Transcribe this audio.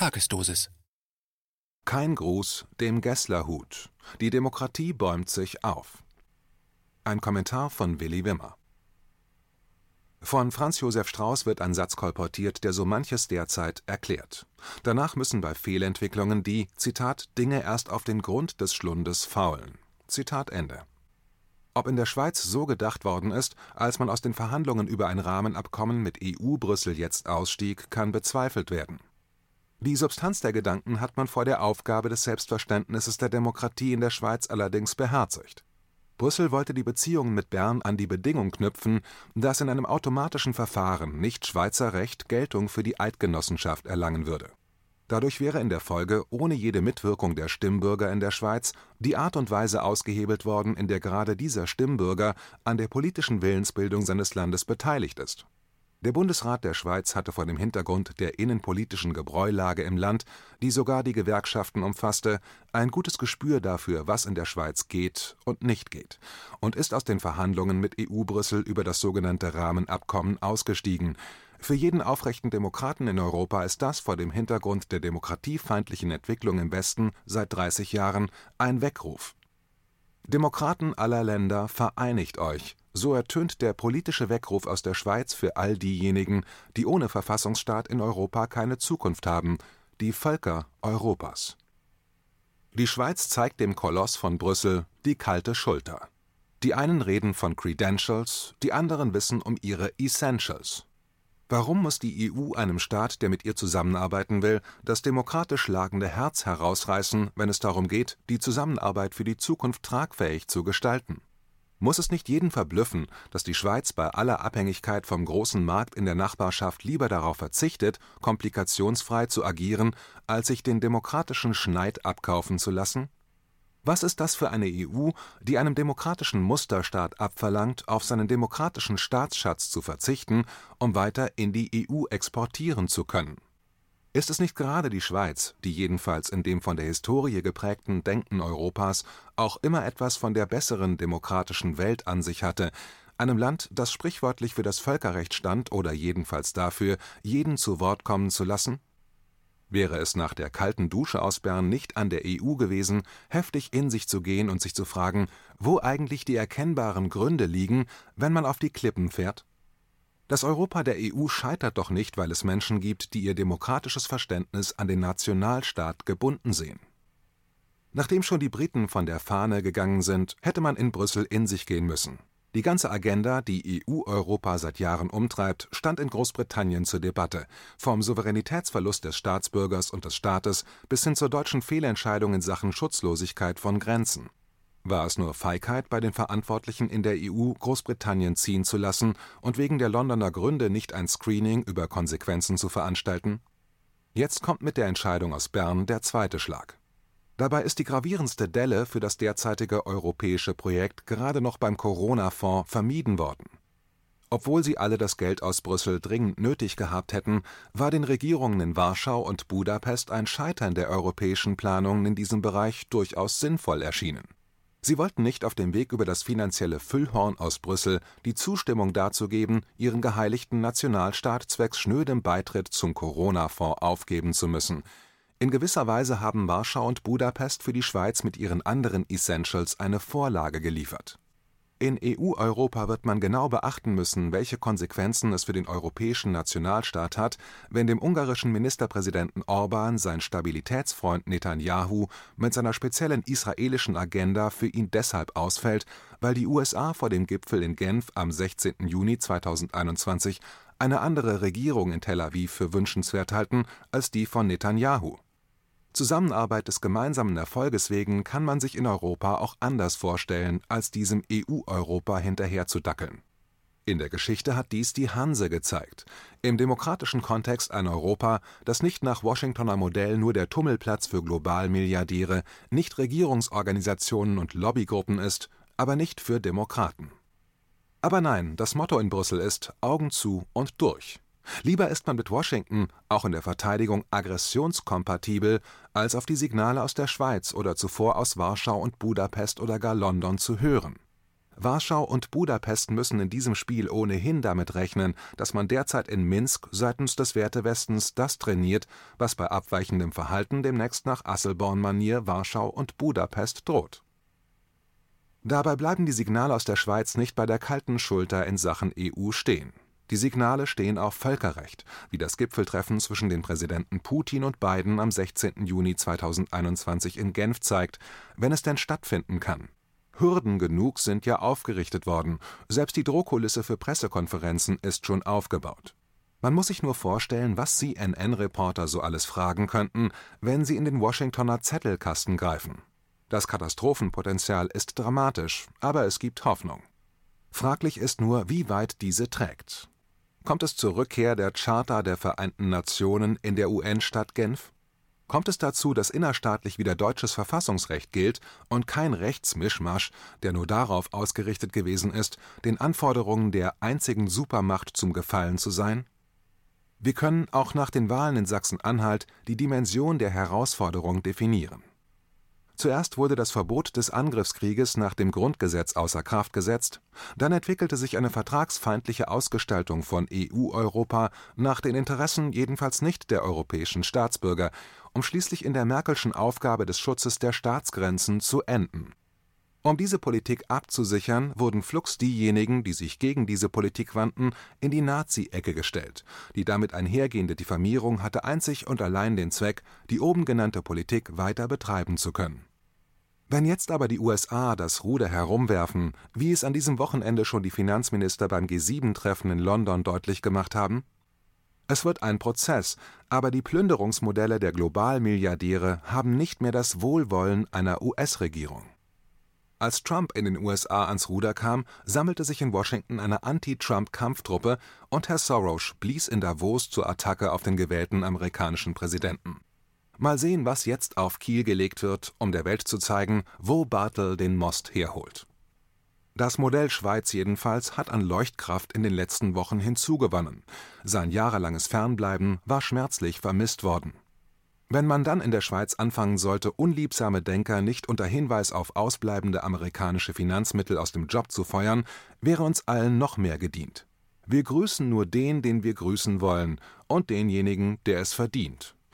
Tagesdosis. Kein Gruß dem Gesslerhut. Die Demokratie bäumt sich auf. Ein Kommentar von Willi Wimmer. Von Franz Josef Strauß wird ein Satz kolportiert, der so manches derzeit erklärt. Danach müssen bei Fehlentwicklungen die, Zitat, Dinge erst auf den Grund des Schlundes faulen. Zitat Ende. Ob in der Schweiz so gedacht worden ist, als man aus den Verhandlungen über ein Rahmenabkommen mit EU-Brüssel jetzt ausstieg, kann bezweifelt werden. Die Substanz der Gedanken hat man vor der Aufgabe des Selbstverständnisses der Demokratie in der Schweiz allerdings beherzigt. Brüssel wollte die Beziehungen mit Bern an die Bedingung knüpfen, dass in einem automatischen Verfahren nicht Schweizer Recht Geltung für die Eidgenossenschaft erlangen würde. Dadurch wäre in der Folge ohne jede Mitwirkung der Stimmbürger in der Schweiz die Art und Weise ausgehebelt worden, in der gerade dieser Stimmbürger an der politischen Willensbildung seines Landes beteiligt ist der Bundesrat der Schweiz hatte vor dem Hintergrund der innenpolitischen Gebräulage im Land, die sogar die Gewerkschaften umfasste, ein gutes Gespür dafür, was in der Schweiz geht und nicht geht, und ist aus den Verhandlungen mit EU-Brüssel über das sogenannte Rahmenabkommen ausgestiegen. Für jeden aufrechten Demokraten in Europa ist das vor dem Hintergrund der demokratiefeindlichen Entwicklung im Westen seit 30 Jahren ein Weckruf. Demokraten aller Länder, vereinigt euch! So ertönt der politische Weckruf aus der Schweiz für all diejenigen, die ohne Verfassungsstaat in Europa keine Zukunft haben, die Völker Europas. Die Schweiz zeigt dem Koloss von Brüssel die kalte Schulter. Die einen reden von Credentials, die anderen wissen um ihre Essentials. Warum muss die EU einem Staat, der mit ihr zusammenarbeiten will, das demokratisch schlagende Herz herausreißen, wenn es darum geht, die Zusammenarbeit für die Zukunft tragfähig zu gestalten? Muss es nicht jeden verblüffen, dass die Schweiz bei aller Abhängigkeit vom großen Markt in der Nachbarschaft lieber darauf verzichtet, komplikationsfrei zu agieren, als sich den demokratischen Schneid abkaufen zu lassen? Was ist das für eine EU, die einem demokratischen Musterstaat abverlangt, auf seinen demokratischen Staatsschatz zu verzichten, um weiter in die EU exportieren zu können ist es nicht gerade die Schweiz, die jedenfalls in dem von der Historie geprägten Denken Europas auch immer etwas von der besseren demokratischen Welt an sich hatte, einem Land, das sprichwörtlich für das Völkerrecht stand oder jedenfalls dafür, jeden zu Wort kommen zu lassen? Wäre es nach der kalten Dusche aus Bern nicht an der EU gewesen, heftig in sich zu gehen und sich zu fragen, wo eigentlich die erkennbaren Gründe liegen, wenn man auf die Klippen fährt? Das Europa der EU scheitert doch nicht, weil es Menschen gibt, die ihr demokratisches Verständnis an den Nationalstaat gebunden sehen. Nachdem schon die Briten von der Fahne gegangen sind, hätte man in Brüssel in sich gehen müssen. Die ganze Agenda, die EU-Europa seit Jahren umtreibt, stand in Großbritannien zur Debatte, vom Souveränitätsverlust des Staatsbürgers und des Staates bis hin zur deutschen Fehlentscheidung in Sachen Schutzlosigkeit von Grenzen. War es nur Feigheit bei den Verantwortlichen in der EU, Großbritannien ziehen zu lassen und wegen der Londoner Gründe nicht ein Screening über Konsequenzen zu veranstalten? Jetzt kommt mit der Entscheidung aus Bern der zweite Schlag. Dabei ist die gravierendste Delle für das derzeitige europäische Projekt gerade noch beim Corona-Fonds vermieden worden. Obwohl sie alle das Geld aus Brüssel dringend nötig gehabt hätten, war den Regierungen in Warschau und Budapest ein Scheitern der europäischen Planungen in diesem Bereich durchaus sinnvoll erschienen Sie wollten nicht auf dem Weg über das finanzielle Füllhorn aus Brüssel die Zustimmung dazu geben, ihren geheiligten Nationalstaat zwecks schnödem Beitritt zum Corona-Fonds aufgeben zu müssen. In gewisser Weise haben Warschau und Budapest für die Schweiz mit ihren anderen Essentials eine Vorlage geliefert in EU-Europa wird man genau beachten müssen, welche Konsequenzen es für den europäischen Nationalstaat hat, wenn dem ungarischen Ministerpräsidenten Orban sein Stabilitätsfreund Netanjahu mit seiner speziellen israelischen Agenda für ihn deshalb ausfällt, weil die USA vor dem Gipfel in Genf am 16. Juni 2021 eine andere Regierung in Tel Aviv für wünschenswert halten als die von Netanjahu Zusammenarbeit des gemeinsamen Erfolges wegen kann man sich in Europa auch anders vorstellen, als diesem EU-Europa hinterherzudackeln. In der Geschichte hat dies die Hanse gezeigt. Im demokratischen Kontext ein Europa, das nicht nach Washingtoner Modell nur der Tummelplatz für Globalmilliardäre, Nichtregierungsorganisationen und Lobbygruppen ist, aber nicht für Demokraten. Aber nein, das Motto in Brüssel ist Augen zu und durch. Lieber ist man mit Washington auch in der Verteidigung aggressionskompatibel, als auf die Signale aus der Schweiz oder zuvor aus Warschau und Budapest oder gar London zu hören. Warschau und Budapest müssen in diesem Spiel ohnehin damit rechnen, dass man derzeit in Minsk seitens des Wertewestens das trainiert, was bei abweichendem Verhalten demnächst nach Asselborn-Manier Warschau und Budapest droht. Dabei bleiben die Signale aus der Schweiz nicht bei der kalten Schulter in Sachen EU stehen. Die Signale stehen auf Völkerrecht, wie das Gipfeltreffen zwischen den Präsidenten Putin und Biden am 16. Juni 2021 in Genf zeigt, wenn es denn stattfinden kann. Hürden genug sind ja aufgerichtet worden, selbst die Drohkulisse für Pressekonferenzen ist schon aufgebaut. Man muss sich nur vorstellen, was CNN-Reporter so alles fragen könnten, wenn sie in den Washingtoner Zettelkasten greifen. Das Katastrophenpotenzial ist dramatisch, aber es gibt Hoffnung. Fraglich ist nur, wie weit diese trägt. Kommt es zur Rückkehr der Charta der Vereinten Nationen in der UN-Stadt Genf? Kommt es dazu, dass innerstaatlich wieder deutsches Verfassungsrecht gilt und kein Rechtsmischmasch, der nur darauf ausgerichtet gewesen ist, den Anforderungen der einzigen Supermacht zum Gefallen zu sein? Wir können auch nach den Wahlen in Sachsen-Anhalt die Dimension der Herausforderung definieren. Zuerst wurde das Verbot des Angriffskrieges nach dem Grundgesetz außer Kraft gesetzt, dann entwickelte sich eine vertragsfeindliche Ausgestaltung von EU-Europa nach den Interessen jedenfalls nicht der europäischen Staatsbürger, um schließlich in der Merkelschen Aufgabe des Schutzes der Staatsgrenzen zu enden. Um diese Politik abzusichern, wurden flugs diejenigen, die sich gegen diese Politik wandten, in die Nazi-Ecke gestellt. Die damit einhergehende Diffamierung hatte einzig und allein den Zweck, die oben genannte Politik weiter betreiben zu können wenn jetzt aber die USA das Ruder herumwerfen, wie es an diesem Wochenende schon die Finanzminister beim G7-Treffen in London deutlich gemacht haben? Es wird ein Prozess, aber die Plünderungsmodelle der Globalmilliardäre haben nicht mehr das Wohlwollen einer US-Regierung. Als Trump in den USA ans Ruder kam, sammelte sich in Washington eine Anti-Trump-Kampftruppe und Herr Soros blies in Davos zur Attacke auf den gewählten amerikanischen Präsidenten. Mal sehen, was jetzt auf Kiel gelegt wird, um der Welt zu zeigen, wo Bartel den Most herholt. Das Modell Schweiz jedenfalls hat an Leuchtkraft in den letzten Wochen hinzugewonnen. Sein jahrelanges Fernbleiben war schmerzlich vermisst worden. Wenn man dann in der Schweiz anfangen sollte, unliebsame Denker nicht unter Hinweis auf ausbleibende amerikanische Finanzmittel aus dem Job zu feuern, wäre uns allen noch mehr gedient. Wir grüßen nur den, den wir grüßen wollen, und denjenigen, der es verdient.